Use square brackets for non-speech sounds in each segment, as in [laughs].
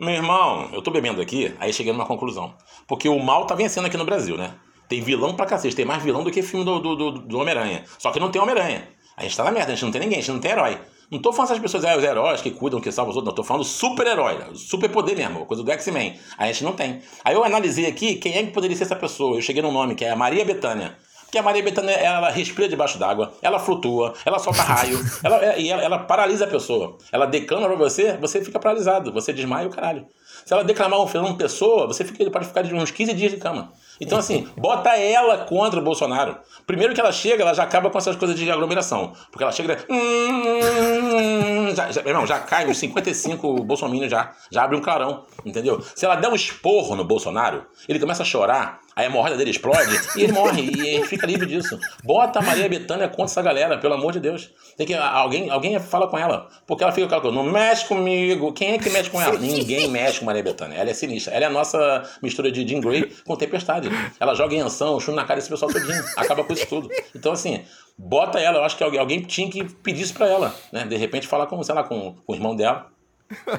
Meu irmão, eu tô bebendo aqui, aí cheguei numa conclusão. Porque o mal tá vencendo aqui no Brasil, né? Tem vilão pra cacete, tem mais vilão do que filme do, do, do, do Homem-Aranha. Só que não tem Homem-Aranha. A gente tá na merda, a gente não tem ninguém, a gente não tem herói. Não tô falando essas pessoas, é, os heróis que cuidam, que salvam os outros, não. Tô falando super-herói, super-poder mesmo, coisa do X-Men. A gente não tem. Aí eu analisei aqui quem é que poderia ser essa pessoa. Eu cheguei num nome que é a Maria Bethânia. Porque a Maria Bethânia, ela respira debaixo d'água, ela flutua, ela solta raio, [laughs] ela, é, e ela, ela, paralisa a pessoa. Ela declama pra você, você fica paralisado, você desmaia o caralho. Se ela declamar um Fernando Pessoa, você fica, pode ficar de uns 15 dias de cama. Então, assim, [laughs] bota ela contra o Bolsonaro. Primeiro que ela chega, ela já acaba com essas coisas de aglomeração. Porque ela chega. Hum, já, já, irmão, já cai uns 55 bolsominions já. Já abre um clarão. Entendeu? Se ela der um esporro no Bolsonaro, ele começa a chorar a hemorroida dele explode e ele morre e ele fica livre disso. Bota a Maria Bethânia contra essa galera, pelo amor de Deus. Tem que alguém, alguém fala com ela, porque ela fica com aquela não mexe comigo. Quem é que mexe com ela? [laughs] Ninguém mexe com Maria Bethânia. Ela é sinistra. Ela é a nossa mistura de Jean Grey com Tempestade. Ela joga em ação, chuva na cara desse pessoal todinho, acaba com isso tudo. Então assim, bota ela, eu acho que alguém, alguém tinha que pedir isso para ela, né? De repente falar com, sei lá, com, com o irmão dela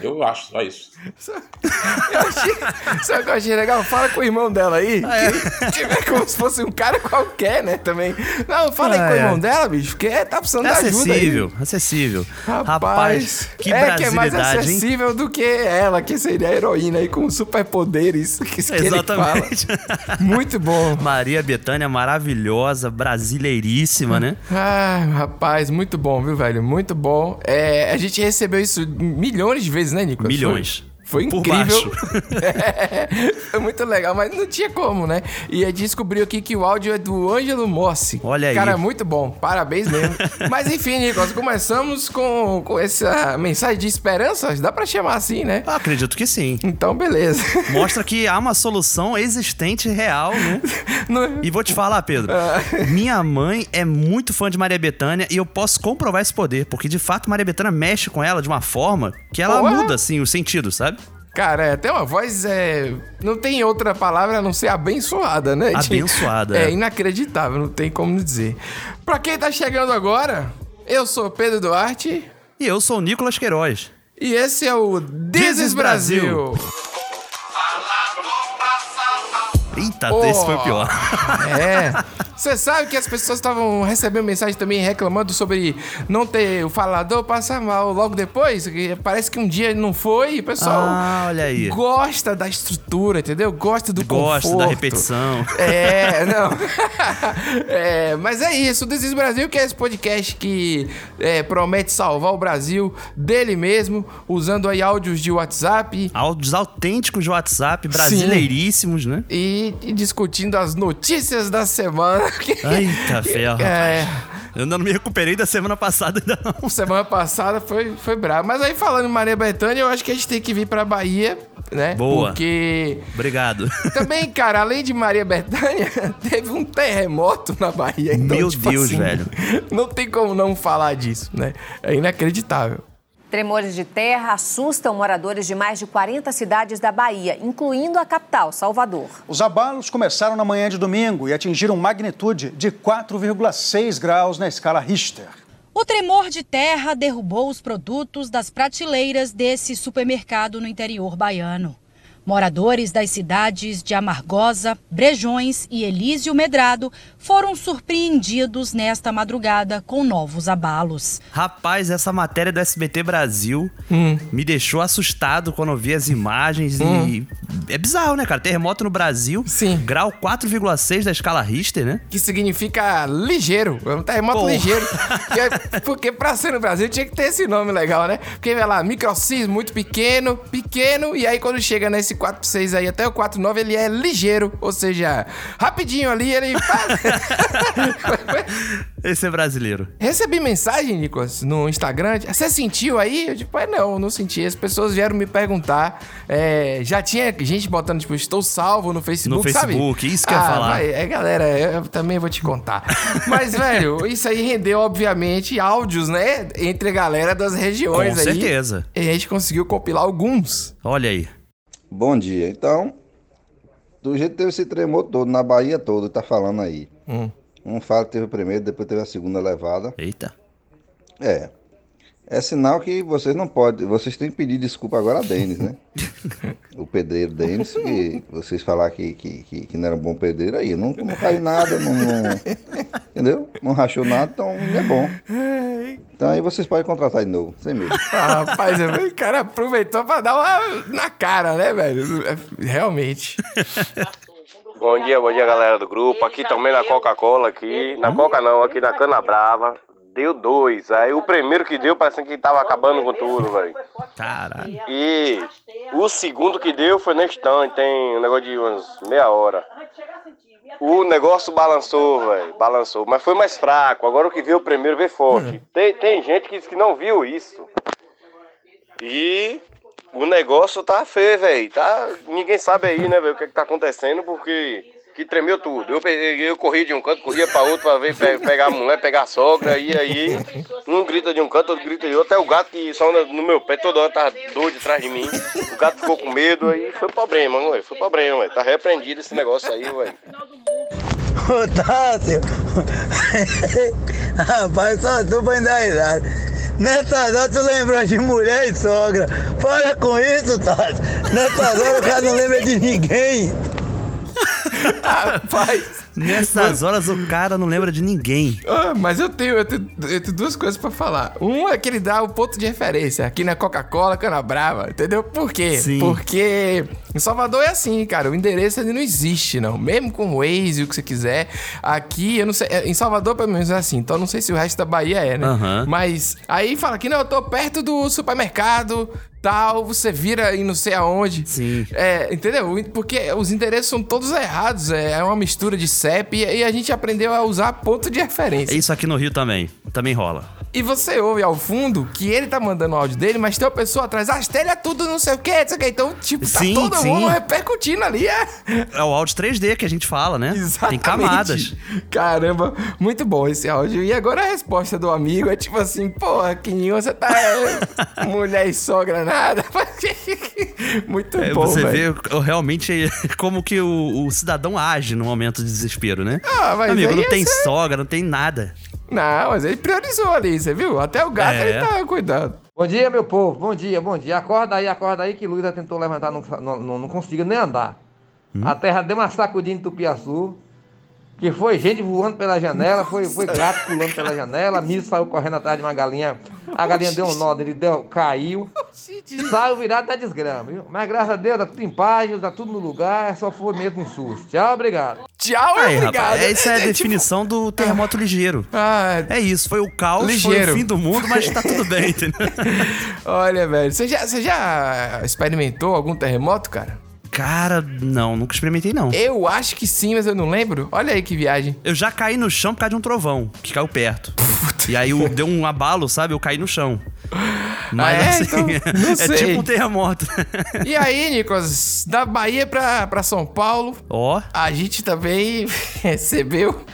eu acho, só isso. eu [laughs] achei, sabe o que eu achei legal? Fala com o irmão dela aí. Ah, é. Tiver como se fosse um cara qualquer, né? Também. Não, fala ah, aí com o irmão dela, bicho, porque tá precisando é de ajuda. Acessível, acessível. Rapaz, Rapaz, que é que é mais acessível hein? do que ela, que seria a heroína aí com superpoderes. Que Exatamente. [laughs] Muito bom. Maria Betânia, maravilhosa, brasileiríssima, né? Ah, rapaz, muito bom, viu, velho? Muito bom. É, a gente recebeu isso milhões milhões de vezes, né, Nicolas? Milhões. Foi incrível. [laughs] é, foi muito legal, mas não tinha como, né? E a gente descobriu aqui que o áudio é do Ângelo Mossi. Olha aí. Cara, muito bom. Parabéns mesmo. [laughs] mas enfim, Nicolas, começamos com, com essa mensagem de esperança. Dá pra chamar assim, né? Ah, acredito que sim. Então, beleza. Mostra que há uma solução existente real, né? [laughs] Não... E vou te falar, Pedro. Ah. Minha mãe é muito fã de Maria Bethânia e eu posso comprovar esse poder, porque de fato Maria Bethânia mexe com ela de uma forma que ela muda, assim, o sentido, sabe? Cara, é, tem uma voz. É, não tem outra palavra a não ser abençoada, né? Abençoada. É, é inacreditável, não tem como dizer. Pra quem tá chegando agora, eu sou Pedro Duarte. E eu sou o Nicolas Queiroz. E esse é o Deses Brasil. Brasil. Eita, oh, esse foi pior. É. Você sabe que as pessoas estavam recebendo mensagem também reclamando sobre não ter o falador passar mal logo depois. Parece que um dia não foi e o pessoal ah, olha aí. gosta da estrutura, entendeu? Gosta do gosta conforto. da repetição. É, não. [laughs] é, mas é isso. O Desis Brasil, que é esse podcast que é, promete salvar o Brasil dele mesmo, usando aí áudios de WhatsApp. Áudios autênticos de WhatsApp, brasileiríssimos, Sim. né? E, discutindo as notícias da semana. [laughs] Eita ferro, é... Eu ainda não me recuperei da semana passada ainda [laughs] não. [laughs] Semana passada foi, foi bravo. Mas aí falando em Maria Bethânia, eu acho que a gente tem que vir pra Bahia, né? Boa. Porque... Obrigado. Também, cara, além de Maria Bethânia, teve um terremoto na Bahia. Então, Meu tipo Deus, assim, velho. Não tem como não falar disso, né? É inacreditável. Tremores de terra assustam moradores de mais de 40 cidades da Bahia, incluindo a capital, Salvador. Os abalos começaram na manhã de domingo e atingiram magnitude de 4,6 graus na escala Richter. O tremor de terra derrubou os produtos das prateleiras desse supermercado no interior baiano. Moradores das cidades de Amargosa, Brejões e Elísio Medrado foram surpreendidos nesta madrugada com novos abalos. Rapaz, essa matéria do SBT Brasil hum. me deixou assustado quando eu vi as imagens hum. e é bizarro, né, cara? Terremoto no Brasil, Sim. grau 4,6 da escala Richter, né? Que significa ligeiro, é um terremoto ligeiro. [laughs] porque, porque pra ser no Brasil tinha que ter esse nome legal, né? Porque, vai lá, microsismo muito pequeno, pequeno, e aí quando chega nesse esse 4.6 aí até o 4.9 ele é ligeiro, ou seja, rapidinho ali ele. [laughs] esse é brasileiro. Recebi mensagem, Nicolas, no Instagram. Você sentiu aí? Eu tipo, é não, não senti. As pessoas vieram me perguntar. É, já tinha gente botando, tipo, estou salvo no Facebook, No Facebook, sabe? isso que ah, eu ia ah, falar. Vai, é, galera, eu também vou te contar. Mas, velho, [laughs] isso aí rendeu, obviamente, áudios, né? Entre a galera das regiões Com aí. Com certeza. E a gente conseguiu compilar alguns. Olha aí. Bom dia. Então, do jeito que teve esse tremor todo, na Bahia toda, tá falando aí. Hum. Um fala que teve o primeiro, depois teve a segunda levada. Eita. É. É sinal que vocês não podem. Vocês têm que pedir desculpa agora a Denis, né? [laughs] o pedreiro Denis, que vocês falaram que, que, que, que, não era um bom pedreiro aí. Não, não caiu nada, não, não, Entendeu? Não rachou nada, então não é bom. Então aí vocês podem contratar de novo, sem medo. [laughs] Ah, rapaz, o cara aproveitou pra dar uma na cara, né, velho? Realmente. Bom dia, bom dia, galera do grupo. Aqui também na Coca-Cola, aqui. Na Coca não, aqui na Cana Brava. Deu dois. Aí o primeiro que deu parece que tava acabando com tudo, velho. Caralho. E o segundo que deu foi na estante, tem um negócio de umas meia hora. O negócio balançou, velho. Balançou. Mas foi mais fraco. Agora o que veio primeiro veio forte. Hum. Tem, tem gente que diz que não viu isso. E o negócio tá feio, velho. Tá... Ninguém sabe aí, né, velho, o que, é que tá acontecendo, porque que tremeu tudo. Eu, eu corri de um canto, corria para outro para ver pegar a mulher, pegar a sogra, e aí um grita de um canto, outro grita de outro. Até o gato que só no meu pé toda hora tava doido atrás de mim. O gato ficou com medo, aí foi problema, ué, foi problema, ué. Tá repreendido esse negócio aí, ué. Ô Tássio, [laughs] rapaz, só tu vai dar idade. Nessas horas tu lembra de mulher e sogra. Para com isso, Tássio. Nessas horas o cara não lembra de ninguém. [laughs] Rapaz. Nessas horas o cara não lembra de ninguém. Ah, mas eu tenho, eu tenho, eu tenho duas coisas para falar. Um é que ele dá o ponto de referência aqui na Coca-Cola, Cana Brava, entendeu? Por quê? Sim. Porque em Salvador é assim, cara. O endereço ele não existe, não. Mesmo com o Waze, o que você quiser. Aqui, eu não sei. Em Salvador, pelo menos, é assim. Então, não sei se o resto da Bahia é, né? Uhum. Mas aí fala que não, eu tô perto do supermercado tal, você vira e não sei aonde. Sim. É, entendeu? Porque os endereços são todos errados, é, é uma mistura de CEP e a gente aprendeu a usar ponto de referência. É isso aqui no Rio também, também rola. E você ouve ao fundo que ele tá mandando o áudio dele, mas tem uma pessoa atrás, ah, telha tudo, não sei o que, não sei o que. Então, tipo, tá sim, todo sim. mundo repercutindo ali. É... é o áudio 3D que a gente fala, né? Exatamente. Tem camadas. Caramba, muito bom esse áudio. E agora a resposta do amigo é tipo assim, porra, Quininho, você tá é, [laughs] mulher e sogra nada. [laughs] muito é, bom, Você véio. vê realmente [laughs] como que o, o, cidadão age no momento de desespero, né? Ah, mas Amigo, não tem ser... sogra, não tem nada. Não, mas ele priorizou ali, você viu? Até o gato é. ele tá cuidando. Bom dia, meu povo. Bom dia, bom dia. Acorda aí, acorda aí que Luísa tentou levantar, não, não, não conseguiu nem andar. Hum? A terra deu uma sacudinha em Tupiaçu. Que foi gente voando pela janela, foi, foi gato pulando pela janela, a Miss saiu correndo atrás de uma galinha, a galinha deu um nó, ele deu, caiu, saiu virado da desgrama, viu? Mas graças a Deus, tá tudo em paz, tá tudo no lugar, só foi mesmo um susto. Tchau, obrigado. Tchau, Aí, obrigado. Rapaz, essa é a [laughs] definição do terremoto ligeiro. Ah, é isso, foi o caos, ligeiro. foi o fim do mundo, mas tá tudo bem, entendeu? [laughs] Olha, velho, você já, você já experimentou algum terremoto, cara? Cara, não, nunca experimentei não. Eu acho que sim, mas eu não lembro. Olha aí que viagem. Eu já caí no chão por causa de um trovão, que caiu perto. Puta. E aí eu, deu um abalo, sabe? Eu caí no chão. Mas ah, é? assim, então, [laughs] é tipo um terremoto. E aí, Nicolas, da Bahia pra, pra São Paulo, ó, oh. a gente também [laughs] recebeu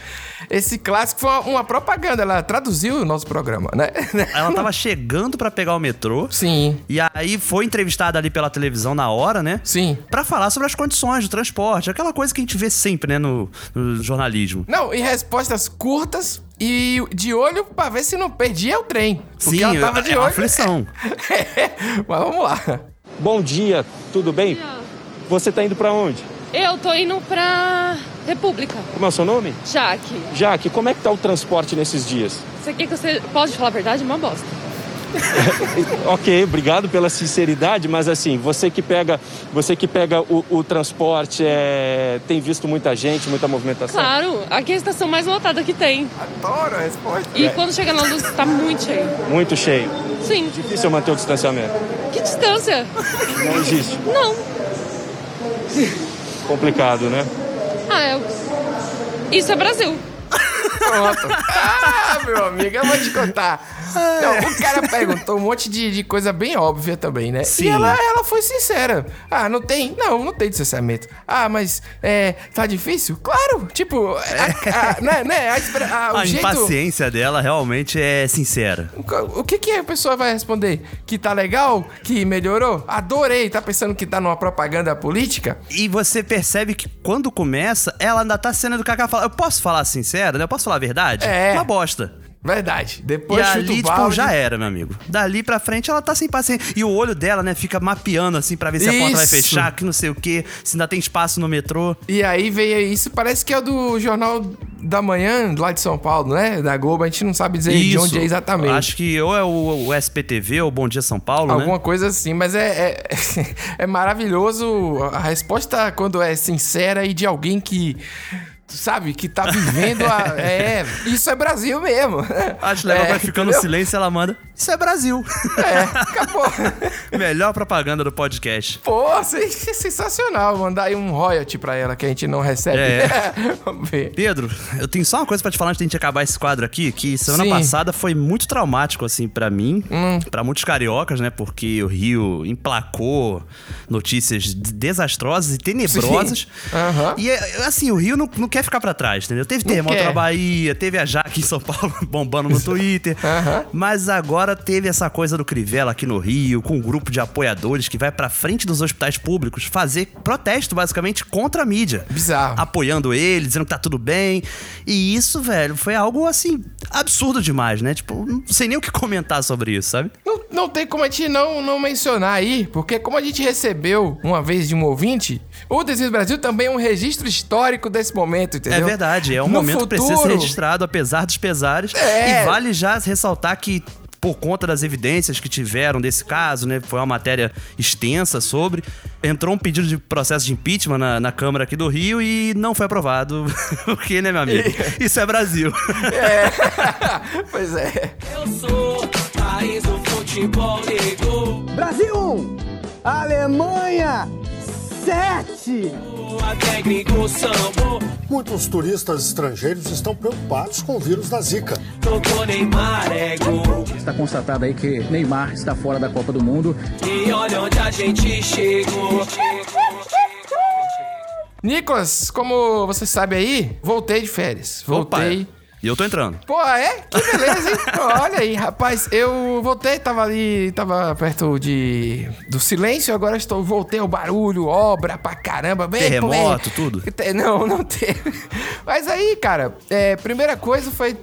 esse clássico foi uma, uma, propaganda, ela traduziu o nosso programa, né? [laughs] Ela tava chegando para pegar o metrô. Sim. E aí foi entrevistada ali pela televisão na hora, né? Sim. Para falar sobre as condições do transporte, aquela coisa que a gente vê sempre, né, no, no jornalismo. Não, e respostas curtas, e de olho pra ver se não perdia o trem. Porque Sim, ela tava de é olho. aflição. [laughs] Mas vamos lá. Bom dia, tudo bem? Você tá indo para onde? Eu tô indo pra República. Como é o seu nome? Jaque. Jaque, como é que tá o transporte nesses dias? Você quer que você pode falar a verdade? Uma bosta. [laughs] ok, obrigado pela sinceridade, mas assim, você que pega, você que pega o, o, transporte, é, tem visto muita gente, muita movimentação? Claro, aqui é a estação mais lotada que tem. Adoro a resposta. E é. quando chega na luz, tá muito cheio. Muito cheio? Sim. Difícil manter o distanciamento? Que distância? Não existe? Não. Complicado, né? Ah, é. Isso é Brasil. Pronto. Ah, meu amigo, eu vou te contar. Não, o cara perguntou um monte de, de coisa bem óbvia também, né? Sim. E ela, ela foi sincera. Ah, não tem? Não, não tem distanciamento. Ah, mas é, tá difícil? Claro, tipo, a, a, né, né, a, a, a jeito... impaciência dela realmente é sincera. O, o que que a pessoa vai responder? Que tá legal? Que melhorou? Adorei. Tá pensando que tá numa propaganda política? E você percebe que quando começa, ela ainda tá sendo do Kaká fala, eu posso falar sincero, né? Eu posso falar a verdade? É. Uma bosta. Verdade. E Depois chuta ali, tipo, balde. já era, meu amigo. Dali pra frente, ela tá sem paciência. E o olho dela, né, fica mapeando, assim, pra ver se a porta vai Isso. fechar, que não sei o quê, se ainda tem espaço no metrô. E aí veio isso, parece que é o do Jornal da Manhã, lá de São Paulo, né? Da Globo, a gente não sabe dizer de onde é exatamente. Acho que ou é o, o SPTV ou Bom Dia São Paulo, Alguma né? coisa assim, mas é, é, [laughs] é maravilhoso a resposta quando é sincera e de alguém que, sabe, que tá vivendo a. [laughs] É, isso é Brasil mesmo. Acho legal, é, vai ficando entendeu? silêncio ela manda. Isso é Brasil. É, acabou. [laughs] Melhor propaganda do podcast. Pô, sen- sensacional. Mandar aí um royalty pra ela que a gente não recebe. É. [laughs] Vamos ver. Pedro, eu tenho só uma coisa pra te falar antes de a gente acabar esse quadro aqui, que semana Sim. passada foi muito traumático, assim, pra mim, Hum. pra muitos cariocas, né? Porque o Rio emplacou notícias desastrosas e tenebrosas. Aham. E, é, assim, o Rio não, não quer ficar pra trás, entendeu? Teve Não terremoto quer. na Bahia, teve a Jaque em São Paulo [laughs] bombando no Twitter. [laughs] Mas agora teve essa coisa do Crivella aqui no Rio, com um grupo de apoiadores que vai pra frente dos hospitais públicos fazer protesto, basicamente, contra a mídia. Bizarro. Apoiando ele, dizendo que tá tudo bem. E isso, velho, foi algo, assim, absurdo demais, né? Tipo, não sei nem o que comentar sobre isso, sabe? Não, não tem como a gente não, não mencionar aí, porque como a gente recebeu uma vez de um ouvinte, o Desenho Brasil também é um registro histórico desse momento, entendeu? É verdade, é um No momento que precisa ser futuro- registrado, apesar dos pesares. É. E vale já ressaltar que. Por conta das evidências que tiveram desse caso, né? Foi uma matéria extensa sobre. Entrou um pedido de processo de impeachment na, na Câmara aqui do Rio e não foi aprovado. [laughs] Porque, né, meu amigo? Isso é Brasil. É. [laughs] pois é. Eu sou país do futebol negro. Brasil 1, Alemanha 7. Até gringo sambo. Muitos turistas estrangeiros estão preocupados com o vírus da Zika. É gol. Está constatado aí que Neymar está fora da Copa do Mundo. E olha onde a gente chegou. Nicolas, como você sabe aí, voltei de férias. Voltei. E eu tô entrando. Pô, é? Que beleza, hein? [laughs] Olha aí, rapaz, eu voltei, tava ali, tava perto de do silêncio, agora estou, voltei ao barulho, obra pra caramba, bem Terremoto, tudo. Não, não teve. Mas aí, cara, é, primeira coisa foi.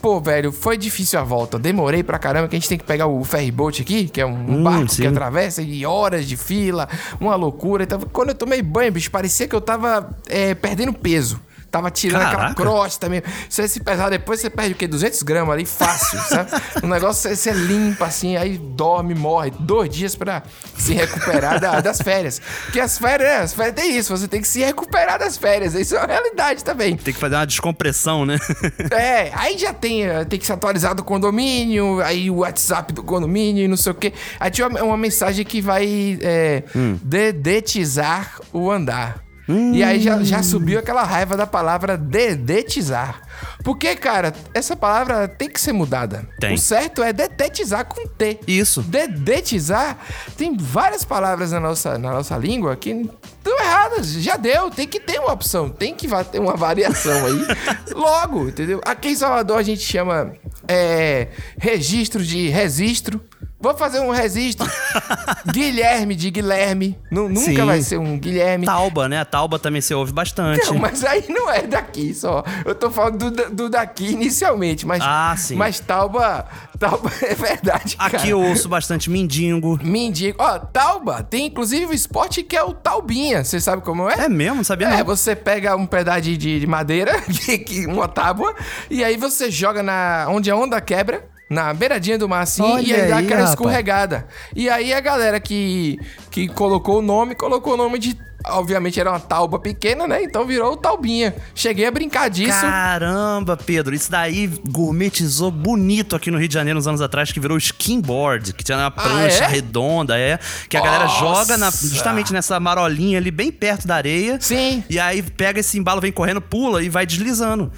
Pô, velho, foi difícil a volta. Demorei pra caramba, que a gente tem que pegar o ferryboat aqui, que é um Hum, barco sim. que atravessa e horas de fila, uma loucura. Então, quando eu tomei banho, bicho, parecia que eu tava é, perdendo peso. Tava tirando aquela Caraca. crosta mesmo. Se você pesar depois, você perde o quê? 200 gramas ali, fácil, [laughs] sabe? O negócio você, você limpa assim, aí dorme, morre. Dois dias pra se recuperar da- das férias. Porque as férias, né? As férias tem isso, você tem que se recuperar das férias. Isso é uma realidade também. Tem que fazer uma descompressão, né? [laughs] É, aí já tem, eh, tem que se atualizar do condomínio, aí o WhatsApp do condomínio e não sei o quê. Aí tinha uma, uma mensagem que vai é, dedetizar o andar. E aí já, já subiu aquela raiva da palavra dedetizar. Porque, cara, essa palavra tem que ser mudada. Tem. O certo é detetizar com T. Isso. Dedetizar, tem várias palavras na nossa, na nossa língua que estão erradas. Já deu, tem que ter uma opção, tem que ter uma variação aí. [laughs] Logo, entendeu? Aqui em Salvador a gente chama é, registro de registro. Vou fazer um registro. [laughs] Guilherme de Guilherme. Nu- nunca Sim. vai ser um Guilherme. Tauba, né? A Tauba também se ouve bastante. Não, mas aí não é daqui só. Eu tô falando do, do daqui inicialmente, mas. Ah, sim. Mas Tauba. Tauba [laughs] é verdade. Aqui cara. eu ouço bastante mindingo. Mindingo. Ó, Tauba, tem inclusive o esporte que é o Taubinha. Você sabe como é? É mesmo? Sabia É, não. você pega um pedaço de, de madeira, [laughs] uma tábua, e aí você joga na onde a onda quebra. Na beiradinha do mar, assim, Olha e aí dá aí, aquela rapaz. escorregada. E aí a galera que, que colocou o nome, colocou o nome de. Obviamente era uma tauba pequena, né? Então virou Taubinha. Cheguei a brincar disso. Caramba, Pedro, isso daí gourmetizou bonito aqui no Rio de Janeiro uns anos atrás, que virou skimboard, que tinha uma prancha é? redonda, é. Que a galera Nossa! joga na- justamente nessa marolinha ali, bem perto da areia. Sim. E aí pega esse embalo, vem correndo, pula e vai deslizando.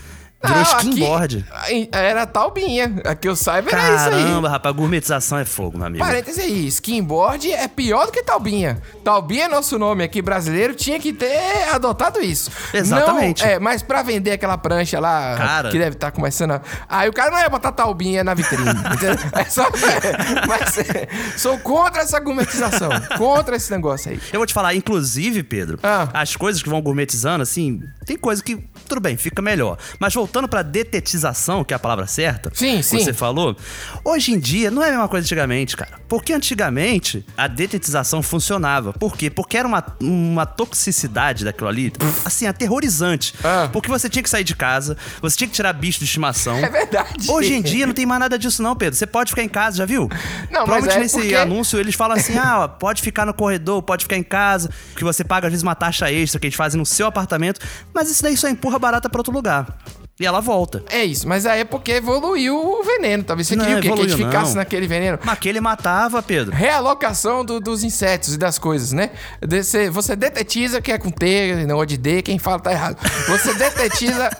Virou Não, aqui- skimboard. aí Era Taubinha. A que eu saiba era isso aí. Caramba, rapaz, gourmetização é fogo, meu amigo. Parêntese aí, skimboard é pior do que Taubinha. Taubinha é nosso nome aqui brasileiro, tinha que ter adotado isso. Exatamente. Não, é, mas pra vender aquela prancha lá, Cara. que deve estar começando a... Aí o cara não ia botar Taubinha na vitrine, [laughs] entendeu? É só... é, mas é, sou contra essa gourmetização, contra esse negócio aí. Eu vou te falar, inclusive, Pedro, Ah. as coisas que vão gourmetizando, assim, tem coisa que, tudo bem, fica melhor. Mas voltando pra detetização, que é a palavra certa. Sim, sim. Você falou. Hoje em dia, não é a mesma coisa antigamente, cara. Porque antigamente, a detetização funcionava. Por quê? Porque era uma, uma toxicidade daquilo ali, assim, aterrorizante. Porque você tinha que sair de casa, você tinha que tirar bicho de estimação. É verdade. Hoje em dia, não tem mais nada disso não, Pedro. Você pode ficar em casa, já viu? Não, Provavelmente é nesse porque- anúncio eles falam assim, ah, pode ficar no corredor, pode ficar em casa, que você paga às vezes uma taxa extra que eles fazem no seu apartamento, mas isso daí só empurra barata pra outro lugar. E ela volta. É isso, mas aí é porque evoluiu o veneno. Talvez você Não, queria o quê? Que a gente evoluiu, ficasse não. naquele veneno. Mas que ele matava, Pedro. Realocação do- dos insetos e das coisas, né? Você, você detetiza que é com T, não de D, quem fala tá errado. Você [laughs] detetiza.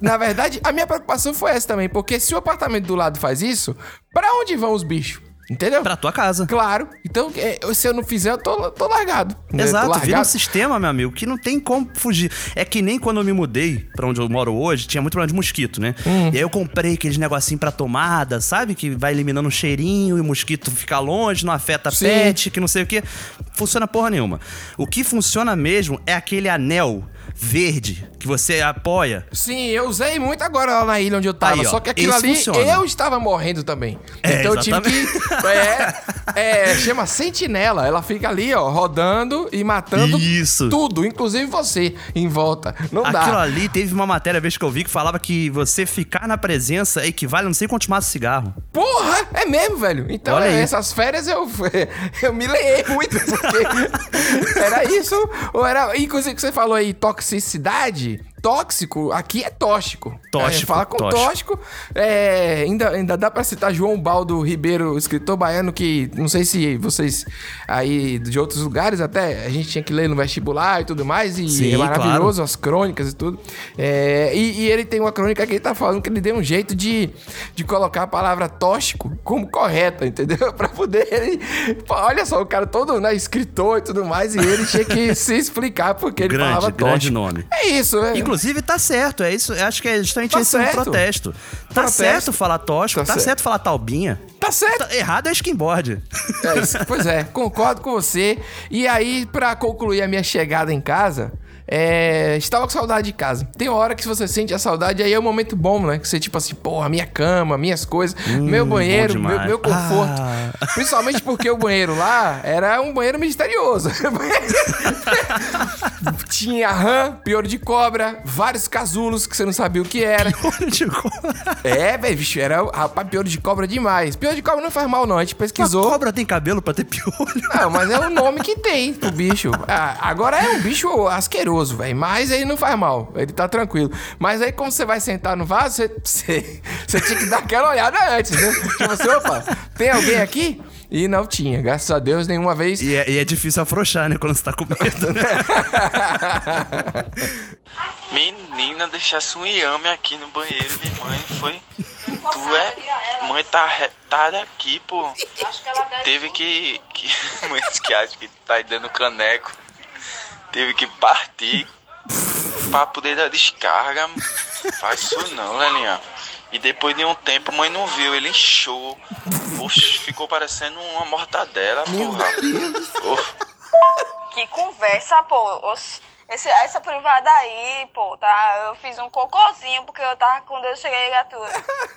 Na verdade, a minha preocupação foi essa também, porque se o apartamento do lado faz isso, pra onde vão os bichos? Entendeu? Pra tua casa. Claro. Então, é, se eu não fizer, eu tô, tô largado. né? Tô Exato, vira um largado. sistema, meu amigo, que não tem como fugir. É que nem quando eu me mudei pra onde eu moro hoje, tinha muito problema de mosquito, né? Hum. E aí eu comprei aqueles negocinho pra tomada, sabe? Que vai eliminando um cheirinho e o mosquito fica longe, não afeta Sim. pet, que não sei o quê. Funciona porra nenhuma. O que funciona mesmo é aquele anel verde que você apoia. Sim, eu usei muito agora lá na ilha onde eu tava. Aí, ó, só que aquilo ali, funciona. eu estava morrendo também. É, então eu tive que. É, é, chama sentinela. Ela fica ali, ó, rodando e matando Isso. tudo, inclusive você, em volta. Não Aquilo dá. ali teve uma matéria, vez que eu vi, que falava que você ficar na presença equivale a não sei quantos maços de cigarro. Porra, é mesmo, velho. Então, é, essas férias eu, [laughs] eu me leei muito, porque [laughs] era isso, ou era. Inclusive, que você falou aí, toxicidade. Tóxico, aqui é tóxico. Tóxico, A gente fala com tóxico. tóxico. é, ainda, ainda dá pra citar João Baldo Ribeiro, escritor baiano, que não sei se vocês aí de outros lugares até, a gente tinha que ler no vestibular e tudo mais, e Sim, é maravilhoso claro. as crônicas e tudo. É, e, e ele tem uma crônica que ele tá falando que ele deu um jeito de, de colocar a palavra tóxico como correta, [laughs] entendeu? pra poder ele. Olha só, o cara todo né, escritor e tudo mais, e ele tinha que [laughs] se explicar porque ele Grande, falava tóxico. grande nome. É isso, é. Inclusive, tá certo. É isso. Acho que é justamente Tá esse um certo. protesto. Tá Protesto. certo falar tóxico, Tá tá, certo. certo. falar talbinha. Tá certo. errado é skimboard. É isso. Pois é, concordo com você. E aí, pra concluir a minha chegada em casa, é, estava com saudade de casa. Tem hora que você sente a saudade, aí é um momento bom, né? Que você, tipo assim, porra, minha cama, minhas coisas, meu banheiro, Hum, meu, meu conforto. Ah. Principalmente porque o banheiro lá era um banheiro misterioso. [laughs] Tinha rã, pior de cobra, vários casulos que você não sabia o que era. [laughs] Pior de cobra? É, velho, bicho, era, rapaz, pior de cobra demais. Pior de cobra não faz mal, não. A gente pesquisou. Uma cobra tem cabelo pra ter piolho. [laughs] Não, mas é o nome que tem pro bicho. Ah, agora é um bicho asqueroso, velho. Mas ele não faz mal. Ele tá tranquilo. Mas aí, quando você vai sentar no vaso, você, [laughs] você, você tinha que dar aquela olhada antes, né? Tipo assim, opa, tem alguém aqui? E não tinha. Graças a Deus, nenhuma vez. E é, e é difícil afrouxar, né? Quando você tá com medo, né? [laughs] Menina, deixasse um iame aqui no banheiro, minha mãe foi. Tu é. Mãe tá retada aqui, pô. Teve que. que [laughs] mãe disse que acha que tá aí dando caneco. Teve que partir pra poder dar descarga. Faz isso não, Lelinha. E depois de um tempo, mãe não viu, ele inchou. Oxe, ficou parecendo uma mortadela, porra. Oh. Que conversa, pô. Esse, essa privada aí, pô, tá? Eu fiz um cocôzinho porque eu tava quando eu cheguei, gatura.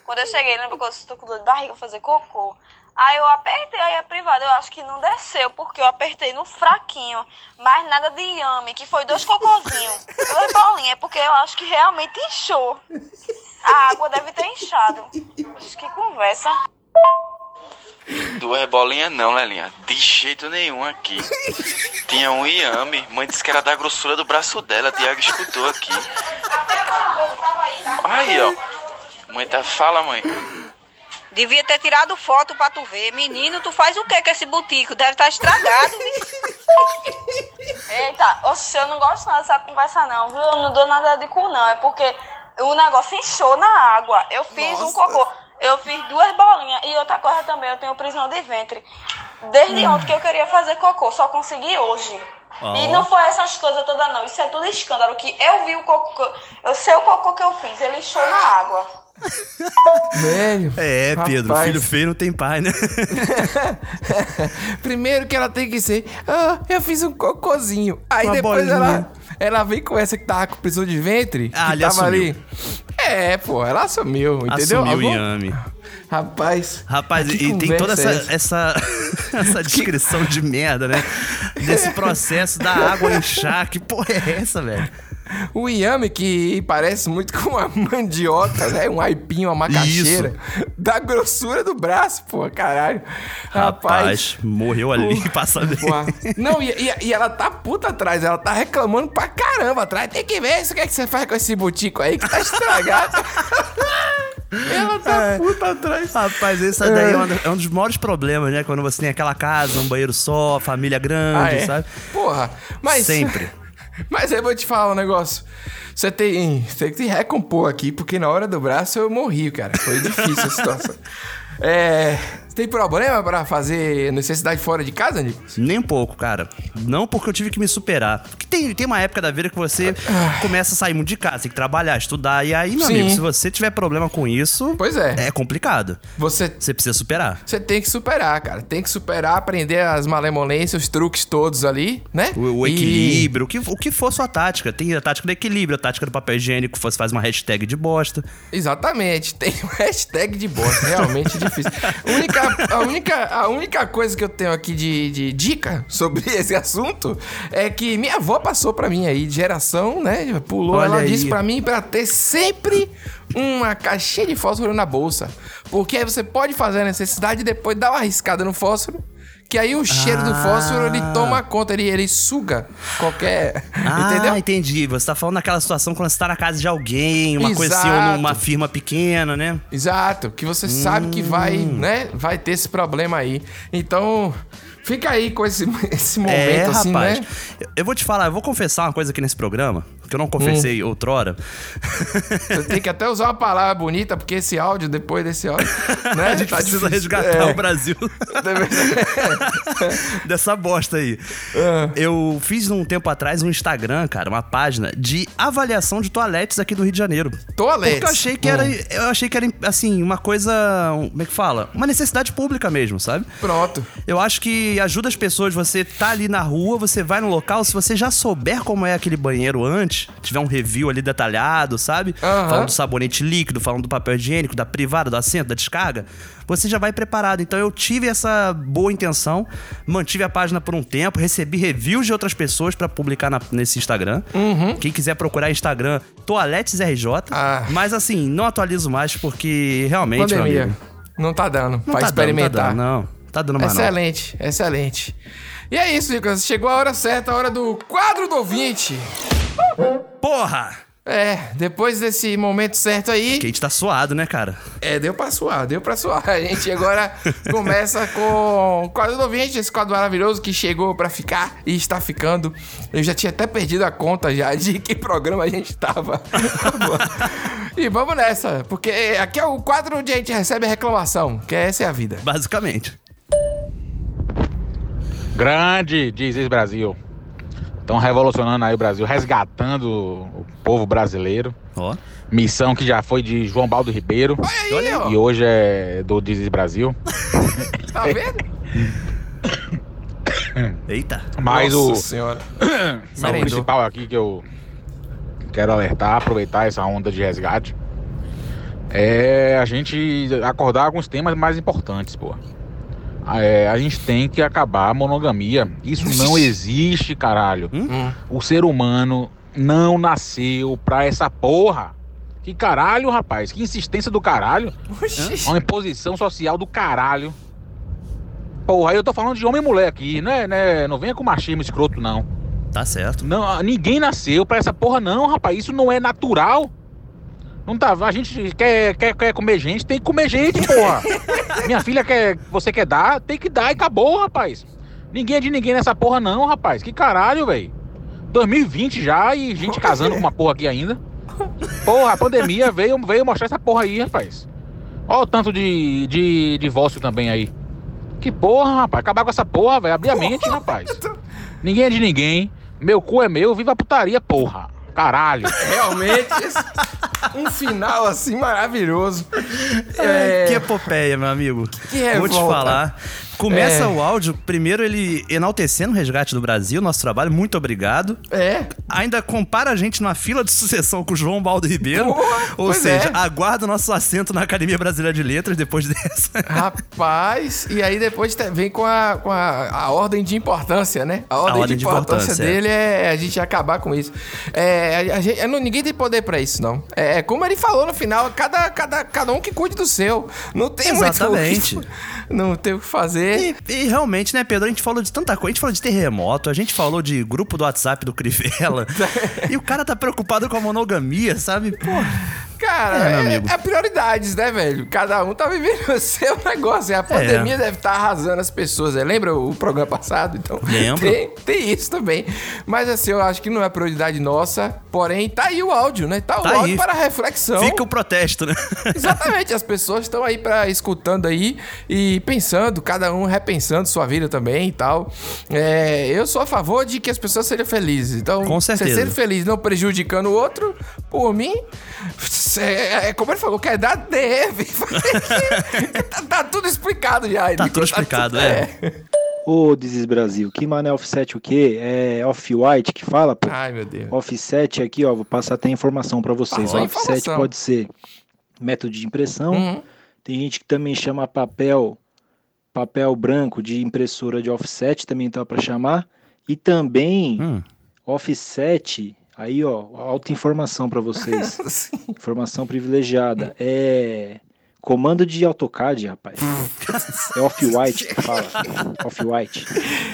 Quando eu cheguei, lembra que eu estou com dor de barriga pra fazer cocô? Aí eu apertei aí a privada, eu acho que não desceu, porque eu apertei no fraquinho. Mas nada de yame, que foi dois cocôzinhos. Duas bolinhas, porque eu acho que realmente inchou. A água deve ter inchado. Oxe, Que conversa. Duas bolinhas não, Lelinha. De jeito nenhum aqui. Tinha um iame. Mãe disse que era da grossura do braço dela. Tiago escutou aqui. Aí, ó. Mãe tá. Fala, mãe. Devia ter tirado foto pra tu ver. Menino, tu faz o que com esse butico? Deve estar estragado. Eita, oxe, eu não gosto nada dessa conversa não, viu? Eu não dou nada de cu não. É porque o negócio inchou na água. Eu fiz um cocô. Eu fiz duas bolinhas. E outra coisa também, eu tenho prisão de ventre. Desde Hum. ontem que eu queria fazer cocô, só consegui hoje. Ó. E não foi essas coisas todas não. Isso é tudo escândalo. Que eu vi o cocô. Eu sei o cocô que eu fiz. Ele inchou na água. [laughs] Velho. É, Pedro, Rapaz. filho feio não tem pai, né? [laughs] Primeiro que ela tem que ser. Ah, eu fiz um cocôzinho. Aí Uma depois bolinha. ela, ela vem com essa que tava com prisão de ventre. Ah, que tava assumiu. ali. É, pô, ela assumiu, entendeu? Assumiu Algum- inhame. Rapaz. Rapaz, e tem toda essa, é essa, essa [laughs] descrição de merda, né? Desse processo da água inchar. Que porra é essa, velho? O inhame que parece muito com uma mandioca, né? Um aipim, uma macaxeira. Da grossura do braço, pô, caralho. Rapaz. Rapaz, morreu ali, passa bem. Pô, Não, e, e- e ela tá puta atrás, ela tá reclamando pra caramba atrás. Tem que ver isso, o que, é que você faz com esse butico aí que tá estragado. [laughs] ela tá puta atrás. Rapaz, esse daí é, uma da- é um dos maiores problemas, né? Quando você tem aquela casa, um banheiro só, família grande, Ah, é? sabe? Porra, mas. Sempre. [laughs] Mas eu vou te falar um negócio. Você tem, tem que se recompor aqui, porque na hora do braço eu morri, cara. Foi difícil a situação. [laughs] É. Tem problema pra fazer necessidade fora de casa, Nico? Nem um pouco, cara. Não porque eu tive que me superar. Porque tem, tem uma época da vida que você começa a sair muito de casa, tem que trabalhar, estudar. E aí, meu Ah. Sim. amigo, se você tiver problema com isso. Pois é. É complicado. Você. Você precisa superar. Você tem que superar, cara. Tem que superar, aprender as malemolências, os truques todos ali, né? O, o E- equilíbrio, o que, o que for sua tática. Tem a tática do equilíbrio, a tática do papel higiênico, você faz uma hashtag de bosta. Exatamente, tem um [laughs] hashtag de bosta, realmente difícil. [laughs] Única, a, única, a única coisa que eu tenho aqui de, de dica sobre [laughs] esse assunto é que minha avó passou pra mim aí, de geração, né? Pulou, Olha ela aí. disse pra mim pra ter sempre uma caixinha de fósforo na bolsa. Porque aí você pode fazer a necessidade e depois dar uma arriscada no fósforo. Que aí o cheiro do fósforo ele toma conta, ele, ele suga qualquer. Ah, entendeu? entendi. Você tá falando daquela situação quando você tá na casa de alguém, uma coisa assim, ou Exato. numa firma pequena, né? Exato, que você sabe que vai, Hum. né? Vai ter esse problema aí. Então, fica aí com esse, [laughs] esse momento, é, assim, rapaz. né? Eu vou te falar, eu vou confessar uma coisa aqui nesse programa, que eu não confessei Hum. outrora. Você tem que até usar uma palavra bonita, porque esse áudio, depois desse áudio, né? [laughs] a gente tá precisa difícil. resgatar É. o Brasil [laughs] dessa bosta aí. Ah. Eu fiz um tempo atrás um Instagram, cara, uma página de avaliação de toaletes aqui do Rio de Janeiro. Toaletes? Porque eu achei que era, Hum. eu achei que era assim, uma coisa, como é que fala? Uma necessidade pública mesmo, sabe? Pronto. Eu acho que ajuda as pessoas, você tá ali na rua, você vai no local, se você já souber como é aquele banheiro antes, tiver um review ali detalhado, sabe? Aham. Falando do sabonete líquido, falando do papel higiênico, da privada, do assento, da descarga, você já vai preparado. Então eu tive essa boa intenção, mantive a página por um tempo, recebi reviews de outras pessoas pra publicar na- nesse Instagram. Uhum. Quem quiser procurar Instagram, Toaletes RJ. Mas assim, não atualizo mais porque realmente, Pandemia. amigo, Não tá dando não pra tá experimentar. Dando, não, tá dando, não. Tá dando mais não. excelente, excelente. E é isso, Nicolas. Chegou a hora certa, a hora do quadro do ouvinte. Porra! É, depois desse momento certo aí. Que a gente tá suado, né, cara? É, deu pra suar, deu pra suar. A gente agora começa com o quadro do ouvinte, esse quadro maravilhoso que chegou pra ficar e está ficando. Eu já tinha até perdido a conta já de que programa a gente tava. e vamos nessa, porque aqui é o quadro onde a gente recebe a reclamação, que essa é a vida. Basicamente. Grande, diz Brasil. Estão revolucionando aí o Brasil, resgatando o povo brasileiro. Ó. Missão que já foi de João Baldo Ribeiro. Olha aí, ó. e hoje é do Diz Brasil. [laughs] Tá vendo? [coughs] Eita. Mas Nossa o, senhora. [coughs] mas o principal aqui que eu quero alertar, aproveitar essa onda de resgate, é a gente acordar alguns temas mais importantes, pô. É, a gente tem que acabar a monogamia. Isso não existe, caralho. Hum? O ser humano não nasceu pra essa porra. Que caralho, rapaz. Que insistência do caralho. Uma imposição social do caralho. Porra, aí eu tô falando de homem e mulher aqui, né? né? Não venha com machismo escroto, não. Tá certo. Não, ninguém nasceu pra essa porra, não, rapaz. Isso não é natural. Não tá. A gente quer, quer, quer comer gente, tem que comer gente, porra. Minha filha quer. Você quer dar, tem que dar e acabou, rapaz. Ninguém é de ninguém nessa porra, não, rapaz. Que caralho, velho. 2020 já e gente casando com uma porra aqui ainda. Porra, a pandemia veio, veio mostrar essa porra aí, rapaz. Olha o tanto de, de divórcio também aí. Que porra, rapaz. Acabar com essa porra, velho. Abrir a mente, rapaz. Ninguém é de ninguém. Meu cu é meu, viva a putaria, porra. Caralho. Realmente, um final assim maravilhoso. É... Que epopeia, meu amigo. Que Vou te revolta. falar. Começa É. o áudio, primeiro ele enaltecendo o resgate do Brasil, nosso trabalho, muito obrigado. É. Ainda compara a gente numa fila de sucessão com o João Baldo Ribeiro. Porra, ou seja, é. aguarda o nosso assento na Academia Brasileira de Letras depois [laughs] dessa. Rapaz, e aí depois vem com a, com a, a ordem de importância, né? A ordem, ordem de, de importância, importância, é. dele é. a gente acabar com isso. É, a, a gente, não, ninguém tem poder pra isso, não. É, como ele falou no final, cada, cada, cada um que cuide do seu. Não tem Exatamente. muito. [laughs] Não tem o que fazer. E, e realmente, né, Pedro? A gente falou de tanta coisa. A gente falou de terremoto, a gente falou de grupo do WhatsApp do Crivella. [laughs] e o cara tá preocupado com a monogamia, sabe? Pô. Cara, É, é, é prioridades, né, velho? Cada um tá vivendo [laughs] o seu negócio. E a pandemia deve estar arrasando as pessoas. né? Lembra o programa passado? Então, Lembro. Tem, tem isso também. Mas assim, eu acho que não é prioridade nossa. Porém, tá aí o áudio, né? Tá o Tá áudio aí. para reflexão. Fica o protesto, né? [laughs] Exatamente, as pessoas estão aí para escutando aí e pensando, cada um repensando sua vida também e tal. É, eu sou a favor de que as pessoas sejam felizes. Então, Com você certeza. sendo feliz, não prejudicando o outro, por mim, é, é como ele falou, quer dar deve. [laughs] tá, tá tudo explicado já. Tá Nico, tudo explicado, é. Ô, Desis Brasil, que mané offset o quê? É off-white que fala, pô? Ai, meu Deus. Offset aqui, ó, vou passar até informação pra vocês. A offset informação. pode ser método de impressão. Uhum. Tem gente que também chama papel papel branco de impressora de offset, também tá pra chamar. E também Hum. offset, aí ó, alta informação pra vocês. [laughs] informação privilegiada. É comando de AutoCAD, rapaz. é off-white que fala. Off-white.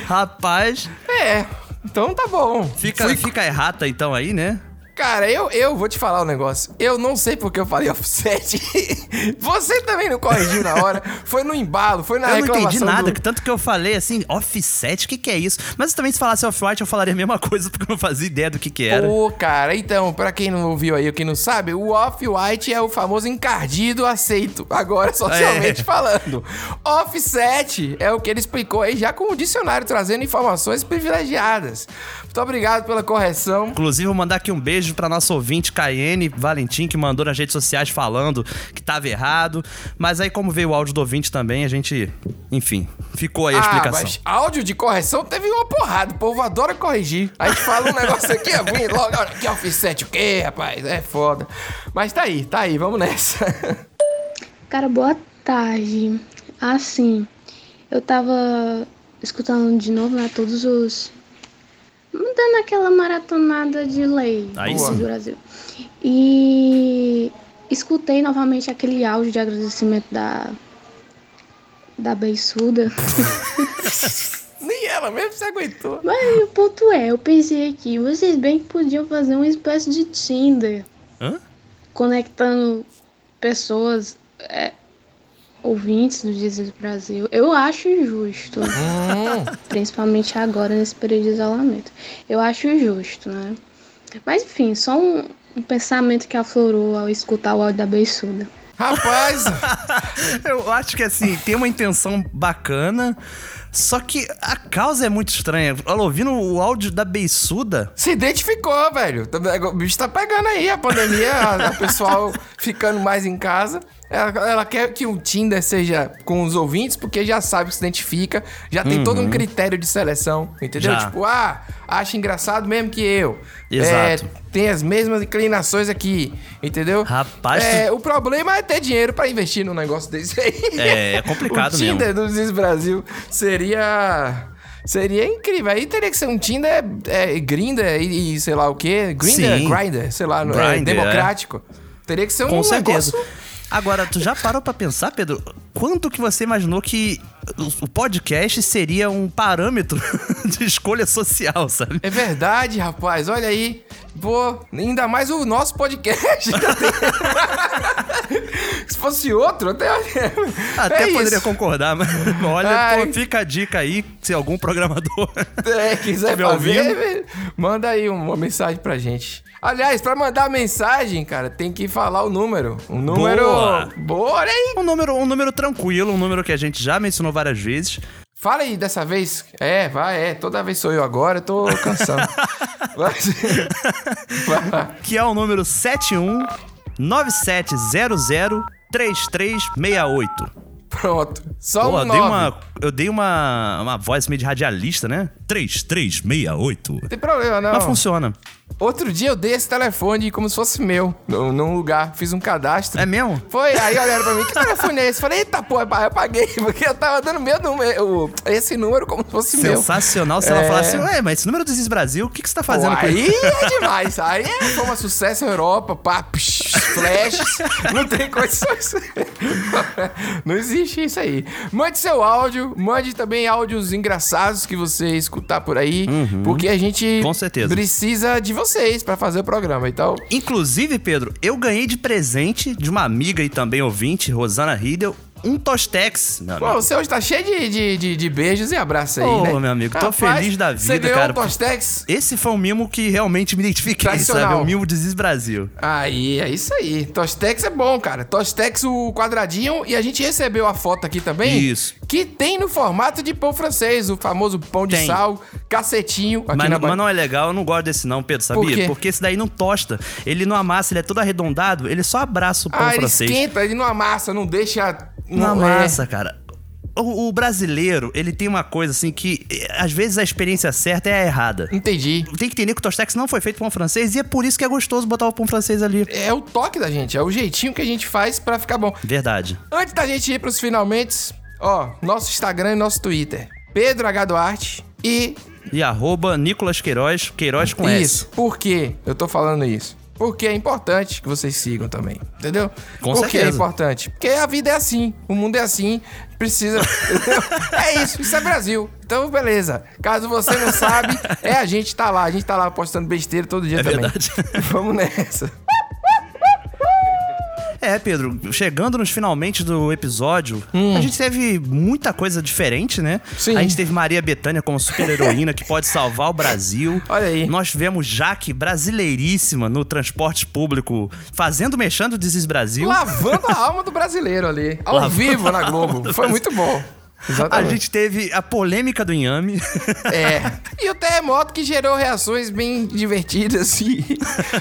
Rapaz. É, então tá bom. Fica, fica errata então aí, né? Cara, eu, eu vou te falar um negócio. Eu não sei porque eu falei offset. [laughs] Você também não corrigiu na hora. Foi no embalo, foi na eu não reclamação entendi nada, do- tanto que eu falei assim, offset, o que, que é isso? Mas também se falasse off-white, eu falaria a mesma coisa, porque eu não fazia ideia do que, que era. Pô, cara, então, pra quem não ouviu aí, ou quem não sabe, o off-white é o famoso encardido aceito. Agora, [laughs] socialmente É. falando. Offset é o que ele explicou aí, já com o dicionário, trazendo informações privilegiadas. Muito obrigado pela correção. Inclusive, vou mandar aqui um beijo pra nossa ouvinte, Caiane Valentim, que mandou nas redes sociais falando que tava errado. Mas aí, como veio o áudio do ouvinte também, a gente, enfim, ficou aí a explicação. Ah, mas áudio de correção teve uma porrada. O povo adora corrigir. A gente fala um negócio aqui, é ruim, logo, olha que offset o quê, rapaz? É foda. Mas tá aí, tá aí, vamos nessa. Cara, boa tarde. Assim, eu tava escutando de novo, né, todos os... Dando aquela maratonada de lei Aí do. Brasil. E escutei novamente aquele áudio de agradecimento da... Da beiçuda. [laughs] Nem ela mesmo se aguentou. Mas o ponto é, eu pensei aqui, vocês bem que podiam fazer uma espécie de Tinder. Hã? Conectando pessoas, é, ouvintes do Dizes Brasil. Eu acho justo. Principalmente agora, nesse período de isolamento. Eu acho justo, né? Mas enfim, só um, um pensamento que aflorou ao escutar o áudio da beiçuda. Rapaz! [laughs] Eu acho que assim, tem uma intenção bacana, só que a causa é muito estranha. Ela ouvindo o áudio da beiçuda. Se identificou, velho. O bicho tá pegando aí a pandemia, o pessoal ficando mais em casa. Ela, ela quer que o Tinder seja com os ouvintes, porque já sabe que se identifica, já tem todo um Uhum. critério de seleção, entendeu? Já. Tipo, ah, acha engraçado mesmo que eu. Exato. É, tem as mesmas inclinações aqui, entendeu? Rapaz, É, tu- o problema é ter dinheiro pra investir num negócio desse aí. É, é complicado [laughs] o Tinder mesmo. do Ziz Brasil seria. Seria incrível. Aí teria que ser um Tinder é, Grinder e, e sei lá o quê. Grinder, Sim. Grinder, sei lá, é, Grindr, democrático. Teria que ser um Com certeza. negócio. Agora, tu já parou pra pensar, Pedro? Quanto que você imaginou que o- o podcast seria um parâmetro [laughs] de escolha social, sabe? É verdade, rapaz. Olha aí. Pô, ainda mais o nosso podcast. [laughs] Se fosse outro, até. [laughs] Até É poderia isso. concordar, mas [laughs] olha, pô, fica a dica aí, se algum programador [laughs] É, quiser fazer, ouvindo. manda aí uma mensagem pra gente. Aliás, pra mandar mensagem, cara, tem que falar o número. Um número. Boa. Olha aí. Um número, um número tranquilo, um número que a gente já mencionou várias vezes. Fala aí dessa vez. É, vai, é. Toda vez sou eu agora, eu tô cansando. Que é o número 71 9700 3368. Pronto. Só Pô, um dei nove. uma, eu dei uma, uma voz meio de radialista, né? 3368. Não tem problema, não. Mas funciona. Outro dia eu dei esse telefone como se fosse meu, num, lugar. Fiz um cadastro. É mesmo? Foi, aí olharam pra mim, que telefone é esse? Falei, eita, pô, eu paguei, [laughs] porque eu tava dando meu número, esse número como se fosse meu. Sensacional se É. ela falasse, ué, mas esse número do Zis Brasil, o que, que você tá fazendo Pô, com aí ele? é demais. Aí é, uma sucesso na Europa, pá, psh, flashes. [laughs] Não tem condições. [laughs] Não existe isso aí. Mande seu áudio, mande também áudios engraçados que você escutar por aí, porque a gente Uhum. Com certeza. precisa de vocês pra fazer o programa. Então, Inclusive, Pedro, eu ganhei de presente de uma amiga e também ouvinte, Rosana Riedel, um Tostex, meu pô, amigo. você hoje tá cheio de, de, de, de beijos e abraços aí, Ô, né? meu amigo, tô Rapaz, feliz da Você vida, ganhou cara. um Tostex? Esse foi um mimo que realmente me identifiquei, sabe? É o mimo de Zis Brasil. Aí, é isso aí. Tostex é bom, cara. Tostex, o quadradinho. E a gente recebeu a foto aqui também. Isso. Que tem no formato de pão francês, o famoso pão de Tem. sal, cacetinho. Aqui Mas, na mas não é legal, eu não gosto desse não, Pedro, sabia? Por quê? Porque esse daí não tosta. Ele não amassa, ele é todo arredondado, ele só abraça o pão Ah, ele francês. esquenta, ele não amassa, não deixa... Não é. amassa, cara. O, o brasileiro, ele tem uma coisa assim que, eh, às vezes, a experiência certa é a errada. Entendi. Tem que entender que o Tostex não foi feito pão francês e é por isso que é gostoso botar o pão francês ali. É o toque da gente, é o jeitinho que a gente faz pra ficar bom. Verdade. Antes da gente ir pros finalmente, ó, nosso Instagram e nosso Twitter. Pedro H. Duarte e E arroba Nicolas Queiroz, Queiroz com S. Isso. Por que eu tô falando isso? Porque é importante que vocês sigam também, entendeu? Com Por que é certeza. importante? Porque a vida é assim, o mundo é assim, precisa. [laughs] é isso, isso é Brasil. Então, beleza. Caso você não sabe, é a gente tá lá, a gente tá lá postando besteira todo dia É também. verdade. Vamos nessa. É, Pedro, chegando nos finalmente do episódio, a gente teve muita coisa diferente, né? Hum. Sim. A gente teve Maria Bethânia como super-heroína que pode salvar o Brasil. [laughs] Olha aí. Nós tivemos Jaque, brasileiríssima, no transporte público, fazendo mexendo o Desis Brasil. Lavando a alma do brasileiro ali, ao Lavando vivo na Globo. Foi muito bom. A Exatamente. gente teve a polêmica do Inhame. É. [laughs] E o terremoto que gerou reações bem divertidas e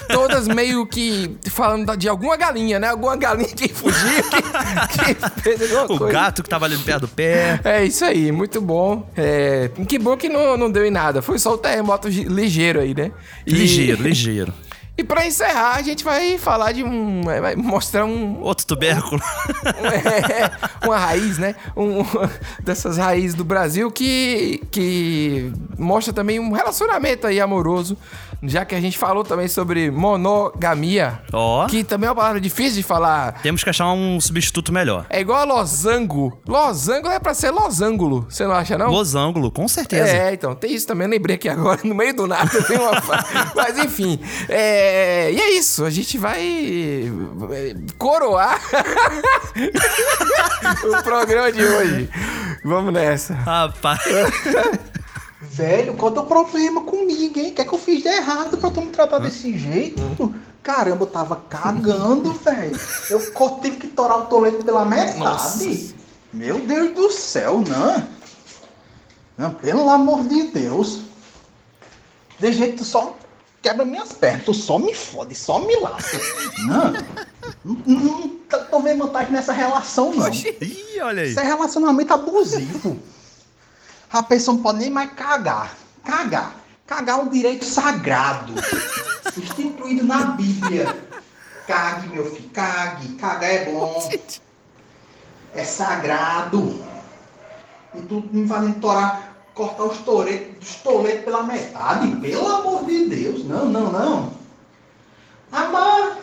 todas meio que falando de alguma galinha, né? Alguma galinha que fugiu, que, que fez alguma o coisa. gato que tava ali perto do pé. É isso aí, muito bom. É, que bom que não, não deu em nada. Foi só o terremoto ligeiro aí, né? E- Ligeiro, ligeiro. E pra encerrar, a gente vai falar de um. Vai mostrar um. Outro tubérculo. [laughs] É, uma raiz, né? Um, dessas raízes do Brasil que, que mostra também um relacionamento aí amoroso. Já que a gente falou também sobre monogamia. Ó. Que também é uma palavra difícil de falar. Temos que achar um substituto melhor. É igual a losango. Losango é pra ser losângulo. Você não acha, não? Losango, com certeza. É, então, tem isso também, lembrei aqui agora, [laughs] no meio do nada tem uma. [laughs] Mas enfim, é, e é isso, a gente vai é, coroar [laughs] o programa de hoje. Vamos nessa. Rapaz. Velho, qual é o teu problema comigo, hein? O que é que eu fiz de errado pra tu me tratar desse jeito? Caramba, eu tava cagando, velho. Eu tive que torar o toleto pela metade. Nossa. Meu Deus do céu, não. Não, pelo amor de Deus. De jeito que tu só quebra minhas pernas. Tu só me fode, só me lasca. Não. Não, não tô- tô vendo vantagem nessa relação, não. Ih, olha aí. Isso é relacionamento abusivo. A pessoa não pode nem mais cagar. Cagar. Cagar é um direito sagrado. [laughs] Instituído na Bíblia. Cague, meu filho, cague. Cagar é bom. É sagrado. E tu me fazendo torar, cortar os toletos, os pela metade. Pelo amor de Deus. Não, não, não. Amor,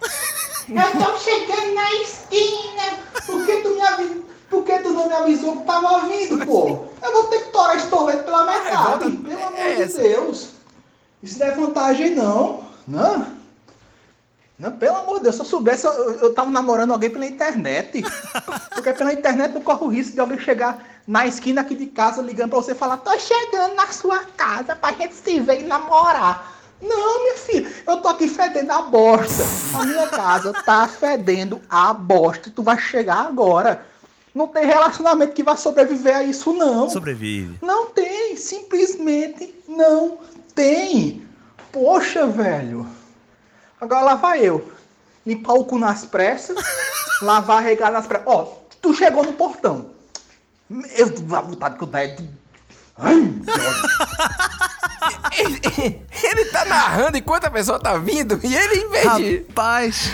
[laughs] eu tô chegando na esquina. Por que tu me avisou? Por que tu não me avisou que tava vindo, [laughs] pô? Eu vou ter que torar esse toleto pela metade. Pelo amor de Deus. Isso não é vantagem, não. Não. Não, pelo amor de Deus, se eu soubesse, eu, eu, eu tava namorando alguém pela internet. [laughs] Porque pela internet eu corro o risco de alguém chegar na esquina aqui de casa ligando pra você e falar: tô chegando na sua casa pra gente se ver e namorar. Não, minha filha, eu tô aqui fedendo a bosta. A minha casa tá fedendo a bosta. Tu vai chegar agora. Não tem relacionamento que vai sobreviver a isso, não. Sobrevive. Não tem, simplesmente não tem. Poxa, velho. Agora lá vai eu. Limpar o cu nas pressas, [laughs] lavar, regar nas pressas. Ó, tu chegou no portão. Eu a vontade que eu der. Ai, [laughs] ele, ele tá narrando enquanto a pessoa tá vindo e ele, em vez de. Rapaz,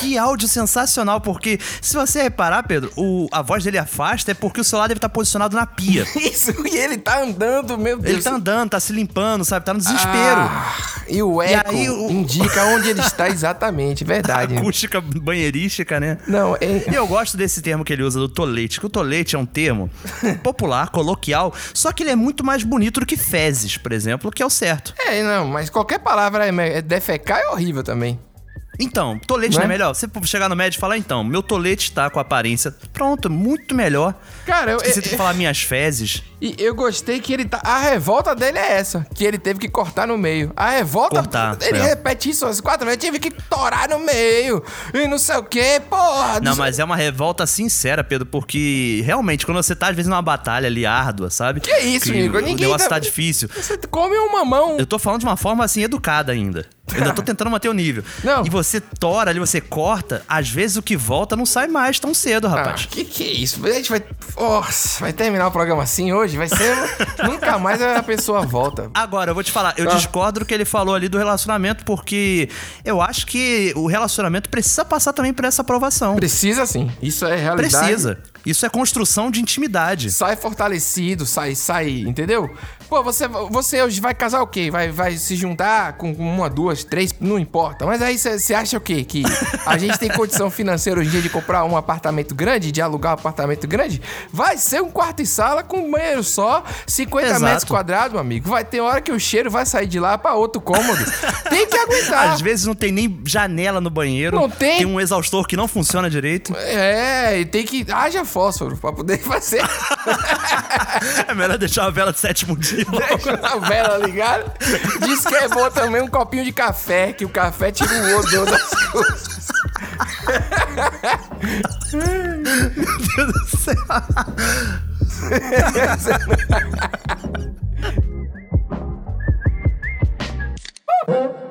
que áudio sensacional, porque se você reparar, Pedro, o, a voz dele afasta é porque o celular deve estar posicionado na pia. [laughs] Isso, e ele tá andando, meu Deus. Ele tá andando, tá se limpando, sabe? Tá no desespero. Ah, e o eco aí o- indica onde ele está exatamente, [laughs] verdade. Acústica banheirística, né? Não, é... E eu gosto desse termo que ele usa, do tolete, que o tolete é um termo [laughs] popular, coloquial, só que ele é muito mais bonito do que fezes, por exemplo, que é o certo. É, não, mas qualquer palavra é, é defecar é horrível também. Então, tolete Não não é? é melhor? Você chegar no médico e falar, então, meu tolete tá com aparência. Pronto, muito melhor. Cara, eu- que você tem que falar minhas fezes. E eu gostei que ele tá. A revolta dele é essa, que ele teve que cortar no meio. A revolta. Cortar, ele é. repete isso as quatro vezes, tive que torar no meio. E não sei o que, porra. Não, mas é uma revolta sincera, Pedro, porque realmente, quando você tá, às vezes, numa batalha ali árdua, sabe? Que isso, Igor? O Ninguém negócio tá- tá difícil. Você come um mamão. Eu tô falando de uma forma assim educada ainda. Eu ainda tô tentando manter o nível. Não. E você tora ali, você corta, às vezes o que volta não sai mais tão cedo, rapaz. Ah, que que é isso? A gente vai. Nossa, vai terminar o programa assim hoje? Vai ser. [laughs] Nunca mais a pessoa volta. Agora, eu vou te falar, eu Ah. discordo do que ele falou ali do relacionamento, porque eu acho que o relacionamento precisa passar também por essa aprovação. Precisa sim. Isso é realidade. Precisa. Isso é construção de intimidade. Sai fortalecido, sai, sai, entendeu? Pô, você, você hoje vai casar o quê? Vai, vai se juntar com uma, duas, três, não importa. Mas aí você acha o quê? Que a gente tem condição financeira hoje em dia de comprar um apartamento grande, de alugar um apartamento grande? Vai ser um quarto e sala com banheiro só, 50 Exato. metros quadrados, meu amigo. Vai ter hora que o cheiro vai sair de lá pra outro cômodo. tem que aguentar. Às vezes não tem nem janela no banheiro. Não tem. Tem um exaustor que não funciona direito. É, e tem que. Haja fósforo pra poder [laughs] fazer. [laughs] É melhor deixar a vela de sétimo dia. Deixa a vela ligada. Diz que é bom também um copinho de café, que o café tira o odor das coisas. [laughs] Meu Deus do céu. [laughs]